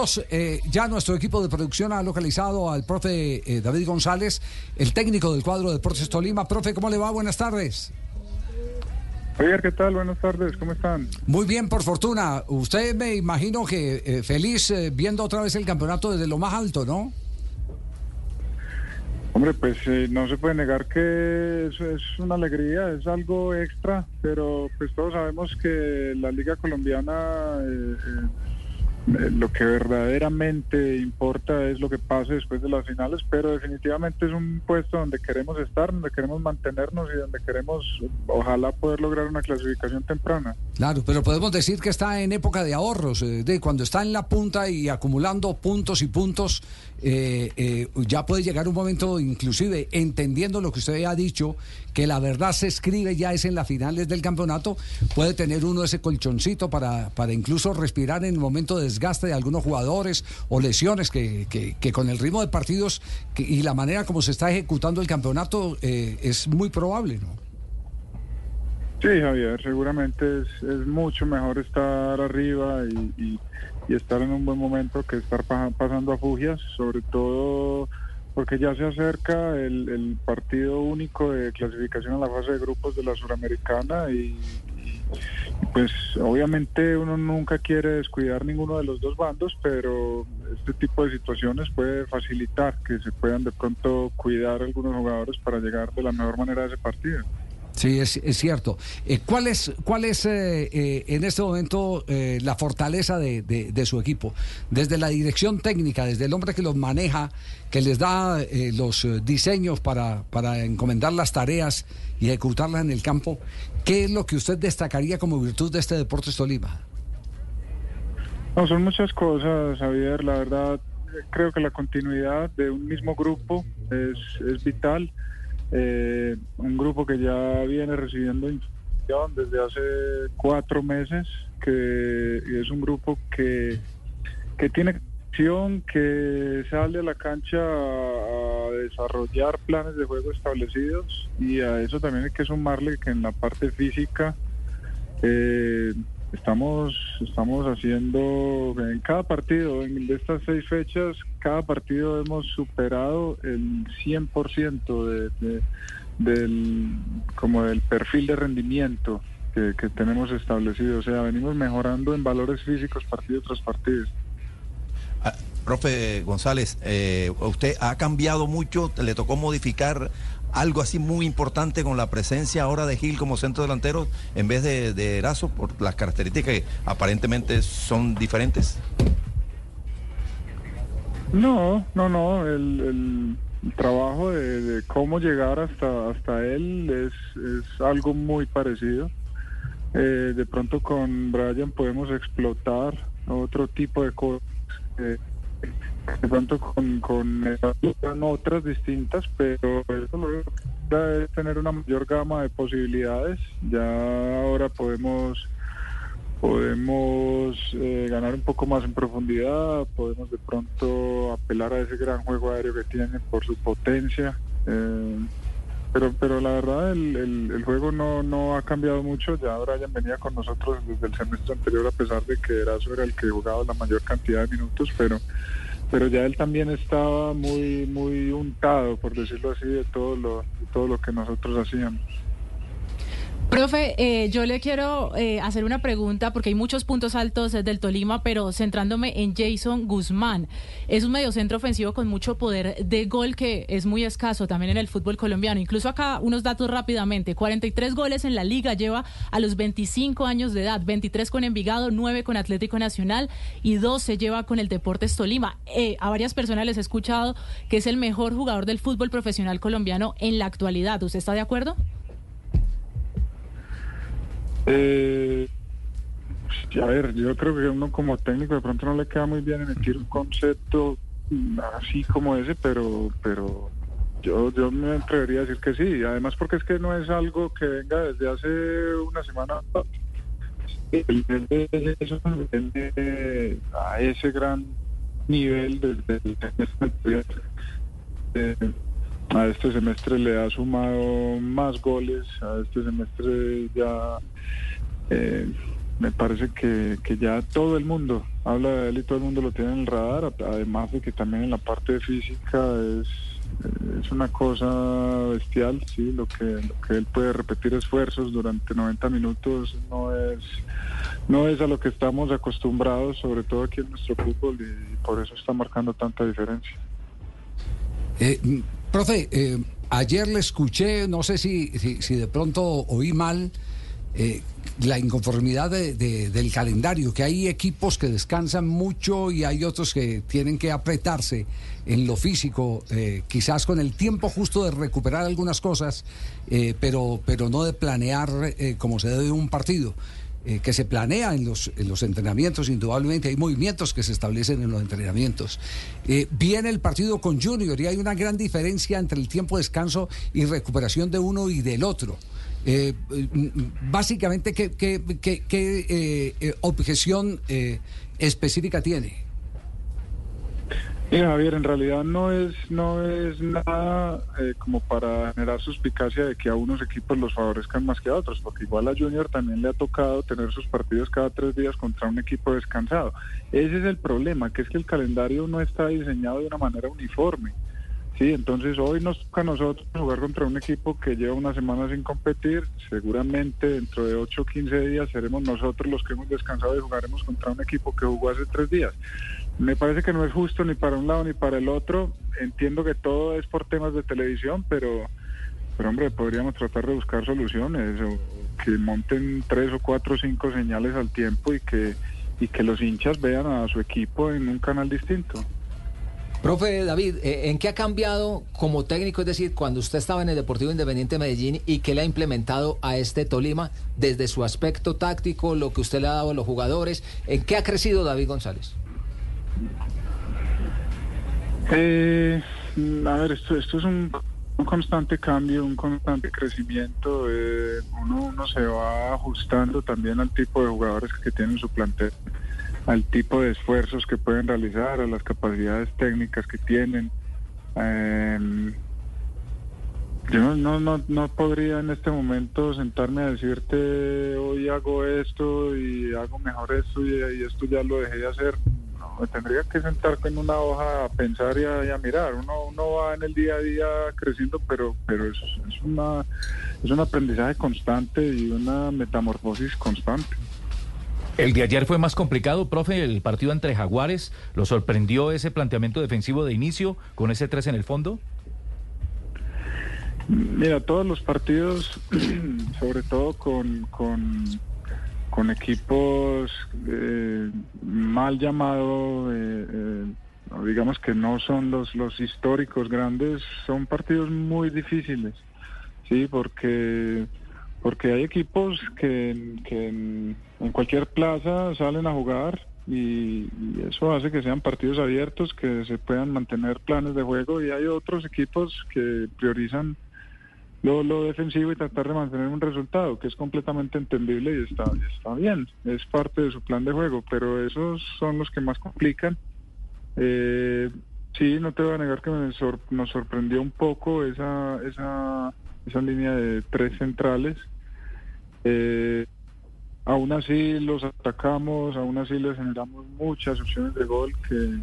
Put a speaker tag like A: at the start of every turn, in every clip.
A: minutos eh, ya nuestro equipo de producción ha localizado al profe eh, David González, el técnico del cuadro de Deportes Tolima. Profe, ¿cómo le va? Buenas tardes.
B: Javier, ¿qué tal? Buenas tardes, ¿cómo están?
A: Muy bien, por fortuna. Usted me imagino que eh, feliz eh, viendo otra vez el campeonato desde lo más alto, ¿no?
B: Hombre, pues eh, no se puede negar que eso es una alegría, es algo extra, pero pues todos sabemos que la Liga Colombiana lo que verdaderamente importa es lo que pase después de las finales, pero definitivamente es un puesto donde queremos estar, donde queremos mantenernos y donde queremos, ojalá, poder lograr una clasificación temprana.
A: Claro, pero podemos decir que está en época de ahorros, eh, de cuando está en la punta y acumulando puntos y puntos, eh, eh, ya puede llegar un momento, inclusive entendiendo lo que usted ha dicho, que la verdad se escribe ya es en las finales del campeonato, puede tener uno ese colchoncito para, para incluso respirar en el momento de desgaste de algunos jugadores o lesiones que, con el ritmo de partidos que- y la manera como se está ejecutando el campeonato eh, es muy probable, ¿no?
B: Sí, Javier, seguramente es, mucho mejor estar arriba y, estar en un buen momento que estar pa- pasando a fugias, sobre todo porque ya se acerca el, el partido único de clasificación a la fase de grupos de la Suramericana y, pues obviamente uno nunca quiere descuidar ninguno de los dos bandos, pero este tipo de situaciones puede facilitar que se puedan de pronto cuidar algunos jugadores para llegar de la mejor manera a ese partido.
A: Sí, es, cierto. Eh, ¿Cuál es, eh, eh, en este momento eh, la fortaleza de, su equipo? Desde la dirección técnica, desde el hombre que los maneja, que les da eh, los diseños para, encomendar las tareas y ejecutarlas en el campo, ¿qué es lo que usted destacaría como virtud de este Deportes Tolima?
B: No, son muchas cosas, Javier. La verdad, creo que la continuidad de un mismo grupo es vital. Eh, un grupo que ya viene recibiendo información desde hace cuatro meses, que es un grupo que, que tiene acción, que sale a la cancha a, desarrollar planes de juego establecidos y a eso también hay que sumarle que en la parte física eh, estamos, estamos haciendo en cada partido, en de estas seis fechas, cada partido hemos superado el 100% de, de- del, como del perfil de rendimiento que, que tenemos establecido. O sea, venimos mejorando en valores físicos partido tras partido.
C: Ah, profe González, eh, usted ha cambiado mucho, le tocó modificar algo así muy importante con la presencia ahora de Gil como centro delantero en vez de, de Erazo por las características que aparentemente son diferentes.
B: No, no, no. El, el- trabajo de, de cómo llegar hasta, hasta él es, es algo muy parecido. Eh, de pronto con Brian podemos explotar otro tipo de cosas. eh, de pronto con, otras distintas, pero eso lo es tener una mayor gama de posibilidades. Ya ahora podemos podemos eh, ganar un poco más en profundidad, podemos de pronto apelar a ese gran juego aéreo que tienen por su potencia. eh, pero, pero la verdad el juego no, no ha cambiado mucho. Ya Brian venía con nosotros desde el semestre anterior a pesar de que Erazo era el que jugaba la mayor cantidad de minutos, pero pero ya él también estaba muy muy untado, por decirlo así, de todo lo, de todo lo que nosotros hacíamos.
D: Profe, eh, yo le quiero eh, hacer una pregunta porque hay muchos puntos altos eh, del Tolima, pero centrándome en Jason Guzmán. Es un mediocentro ofensivo con mucho poder de gol que es muy escaso también en el fútbol colombiano. Incluso acá unos datos rápidamente. 43 goles en la liga lleva a los 25 años de edad, 23 con Envigado, 9 con Atlético Nacional y 12 lleva con el Deportes Tolima. Eh, a varias personas les he escuchado que es el mejor jugador del fútbol profesional colombiano en la actualidad. ¿Usted está de acuerdo?
B: Eh, a ver, yo creo que uno como técnico de pronto no le queda muy bien emitir un concepto así como ese, pero pero yo yo me atrevería a decir que sí. Además porque es que no es algo que venga desde hace una semana. Eso a ese gran nivel desde el a este semestre le ha sumado más goles, a este semestre ya eh, me parece que, que, ya todo el mundo habla de él y todo el mundo lo tiene en el radar, además de que también en la parte física es, es una cosa bestial, sí, lo que, lo que él puede repetir esfuerzos durante 90 minutos no es, no es a lo que estamos acostumbrados, sobre todo aquí en nuestro fútbol, y, por eso está marcando tanta diferencia.
A: Eh, profe, eh, ayer le escuché, no sé si, si, si de pronto oí mal, eh, la inconformidad del calendario, que hay equipos que descansan mucho y hay otros que tienen que apretarse en lo físico, eh, quizás con el tiempo justo de recuperar algunas cosas, eh, pero, pero no de planear como se debe un partido. Que se planea en los, en los entrenamientos, indudablemente hay movimientos que se establecen en los entrenamientos. viene el partido con Junior y hay una gran diferencia entre el tiempo de descanso y recuperación de uno y del otro. Eh, básicamente, ¿qué, qué, qué, eh, eh, objeción específica tiene?
B: Mira, Javier, en realidad no es no es nada como para generar suspicacia de que a unos equipos los favorezcan más que a otros, porque igual a Junior también le ha tocado tener sus partidos cada tres días contra un equipo descansado. Ese es el problema, que es que el calendario no está diseñado de una manera uniforme. Sí, entonces hoy nos toca a nosotros jugar contra un equipo que lleva una semana sin competir. Seguramente dentro de 8 o 15 días seremos nosotros los que hemos descansado y jugaremos contra un equipo que jugó hace tres días. Me parece que no es justo ni para un lado ni para el otro. Entiendo que todo es por temas de televisión, pero, pero hombre, podríamos tratar de buscar soluciones o que monten tres o cuatro o cinco señales al tiempo y que, y que los hinchas vean a su equipo en un canal distinto.
E: Profe David, eh, ¿en qué ha cambiado como técnico? Es decir, cuando usted estaba en el Deportivo Independiente Medellín y qué le ha implementado a este Tolima desde su aspecto táctico, lo que usted le ha dado a los jugadores, ¿en qué ha crecido David González?
B: Eh, a ver, esto, esto es un, constante cambio, un constante crecimiento. Eh, uno, se va ajustando también al tipo de jugadores que tienen su plantel al tipo de esfuerzos que pueden realizar, a las capacidades técnicas que tienen. Em, yo no, no, no podría en este momento sentarme a decirte hoy hago esto y hago mejor esto y, esto ya lo dejé de hacer. Me tendría que sentar con una hoja a pensar y a, mirar. Uno, uno va en el día a día creciendo, pero, pero es, es, una, es un aprendizaje constante y una metamorfosis constante.
F: El de ayer fue más complicado, profe, el partido entre Jaguares. ¿Lo sorprendió ese planteamiento defensivo de inicio con ese 3 en el fondo?
B: Mira, todos los partidos, sobre todo con, con, equipos eh, mal llamados, eh, eh, digamos que no son los, los históricos grandes, son partidos muy difíciles, ¿sí? Porque porque hay equipos que, en, cualquier plaza salen a jugar y, eso hace que sean partidos abiertos, que se puedan mantener planes de juego y hay otros equipos que priorizan lo, lo defensivo y tratar de mantener un resultado, que es completamente entendible y está, está bien, es parte de su plan de juego, pero esos son los que más complican. Eh, sí, no te voy a negar que nos sorprendió un poco esa, esa esa línea de tres centrales. Eh, aún así los atacamos, aún así les generamos muchas opciones de gol que,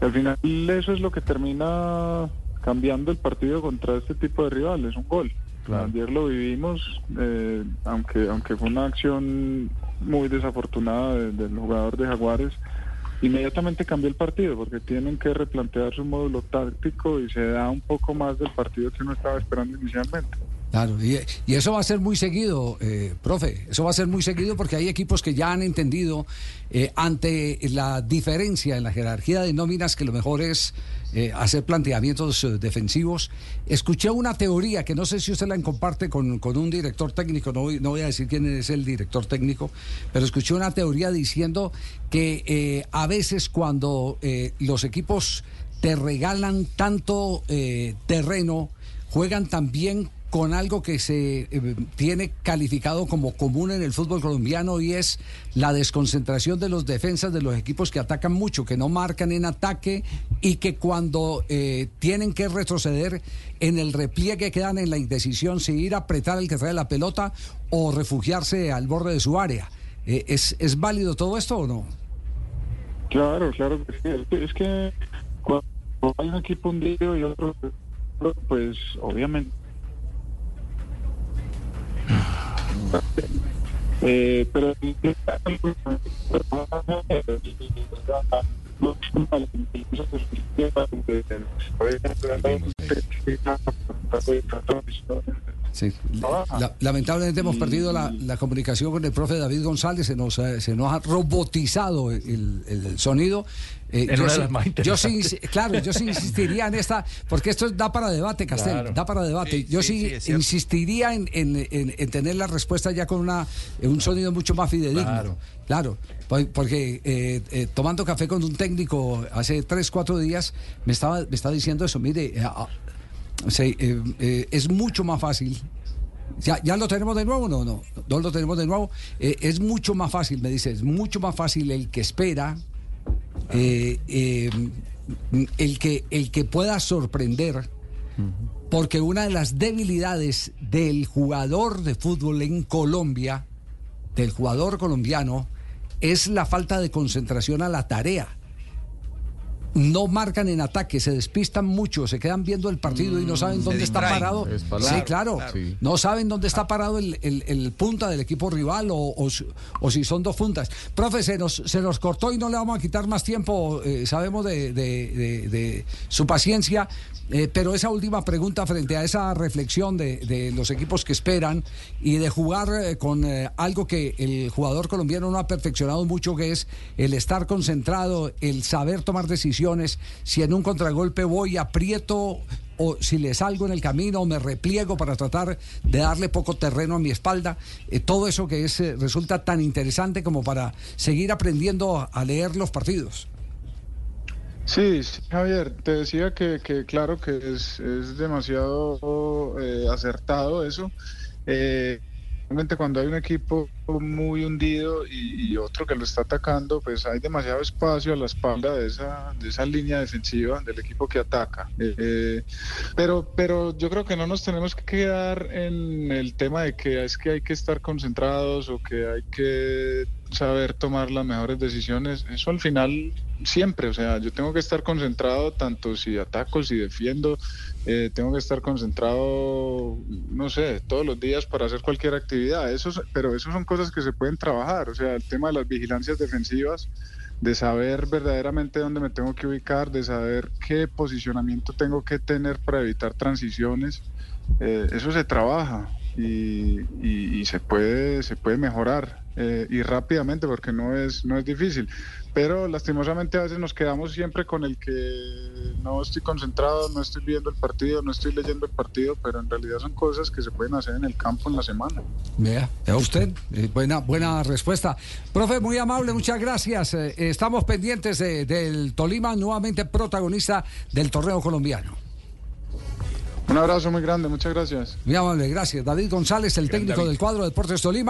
B: al final eso es lo que termina cambiando el partido contra este tipo de rivales, un gol. Ayer lo vivimos, eh, aunque aunque fue una acción muy desafortunada del jugador de Jaguares, inmediatamente cambió el partido porque tienen que replantear su módulo táctico y se da un poco más del partido que uno estaba esperando inicialmente.
A: Claro, y, eso va a ser muy seguido, eh, profe, eso va a ser muy seguido porque hay equipos que ya han entendido eh, ante la diferencia en la jerarquía de nóminas que lo mejor es eh, hacer planteamientos defensivos. Escuché una teoría que no sé si usted la comparte con, con un director técnico, no voy, no voy a decir quién es el director técnico, pero escuché una teoría diciendo que a veces cuando los equipos te regalan tanto terreno, juegan también con algo que se eh, tiene calificado como común en el fútbol colombiano y es la desconcentración de los defensas de los equipos que atacan mucho, que no marcan en ataque y que cuando eh, tienen que retroceder en el repliegue quedan en la indecisión si ir a apretar el que trae la pelota o refugiarse al borde de su área. Eh, ¿es, ¿Es válido todo esto o no?
B: Claro, claro que es que cuando hay un equipo hundido y otro, pues obviamente. Eh, pero
A: Sí. La- lamentablemente hemos perdido la, la comunicación con el profe David González, se nos, se nos ha robotizado el, sonido. Eh, yo sí- yo sí, claro, yo sí insistiría en esta, porque esto da para debate, Castel,
F: Claro.
A: da para debate.
C: Sí,
A: yo
C: sí,
A: insistiría en, en- en- en tener la respuesta ya con una, un sonido mucho más fidedigno.
F: Claro.
A: Claro, po- porque eh, eh, tomando café con un técnico hace tres, cuatro días, me estaba, me estaba diciendo eso, mire, eh, ah, sí, eh, eh, es mucho más fácil. ¿Ya, ¿Ya lo tenemos de nuevo? No, no, no lo tenemos de nuevo. Eh, es mucho más fácil, me dice, es mucho más fácil el que espera, el, que, el que pueda sorprender, porque una de las debilidades del jugador de fútbol en Colombia, del jugador colombiano, es la falta de concentración a la tarea no marcan en ataque, se despistan mucho, se quedan viendo el partido y no saben dónde está parado.
G: Es
A: sí, claro.
C: Claro.
G: Sí.
A: No saben dónde está parado el, el- el punta del equipo rival o, o si- o si son dos puntas. Profe, se nos, se nos cortó y no le vamos a quitar más tiempo. eh, sabemos de, de- de- de su paciencia, eh, pero esa última pregunta frente a esa reflexión de, los equipos que esperan y de jugar eh, con eh, algo que el jugador colombiano no ha perfeccionado mucho, que es el estar concentrado, el saber tomar decisiones. Si en un contragolpe voy, aprieto o si le salgo en el camino o me repliego para tratar de darle poco terreno a mi espalda, todo eso que es resulta tan interesante como para seguir aprendiendo a leer los partidos.
B: Sí, Javier, te decía que, que claro que es, es demasiado eh, acertado eso. Eh, realmente cuando hay un equipo muy hundido y, y otro que lo está atacando, pues hay demasiado espacio a la espalda de esa, de esa línea defensiva del equipo que ataca. Eh, pero, pero yo creo que no nos tenemos que quedar en el tema de que es que hay que estar concentrados o que hay que saber tomar las mejores decisiones. Eso al final siempre, o sea, yo tengo que estar concentrado tanto si ataco, si defiendo, eh, tengo que estar concentrado, no sé, todos los días para hacer cualquier actividad. Eso, es- pero eso son cosas que se pueden trabajar, o sea, el tema de las vigilancias defensivas, de saber verdaderamente dónde me tengo que ubicar, de saber qué posicionamiento tengo que tener para evitar transiciones, eh, eso se trabaja y, y- y se puede se puede mejorar eh, y rápidamente porque no es no es difícil pero lastimosamente a veces nos quedamos siempre con el que no estoy concentrado no estoy viendo el partido no estoy leyendo el partido pero en realidad son cosas que se pueden hacer en el campo en la semana
A: Vea, vea usted, eh, buena, buena respuesta. Profe, muy amable, muchas gracias. Eh, estamos pendientes de- del Tolima, nuevamente protagonista del torneo colombiano.
B: un abrazo muy grande muchas gracias
A: Muy amable, gracias. David González, el técnico del cuadro de Deportes Tolima.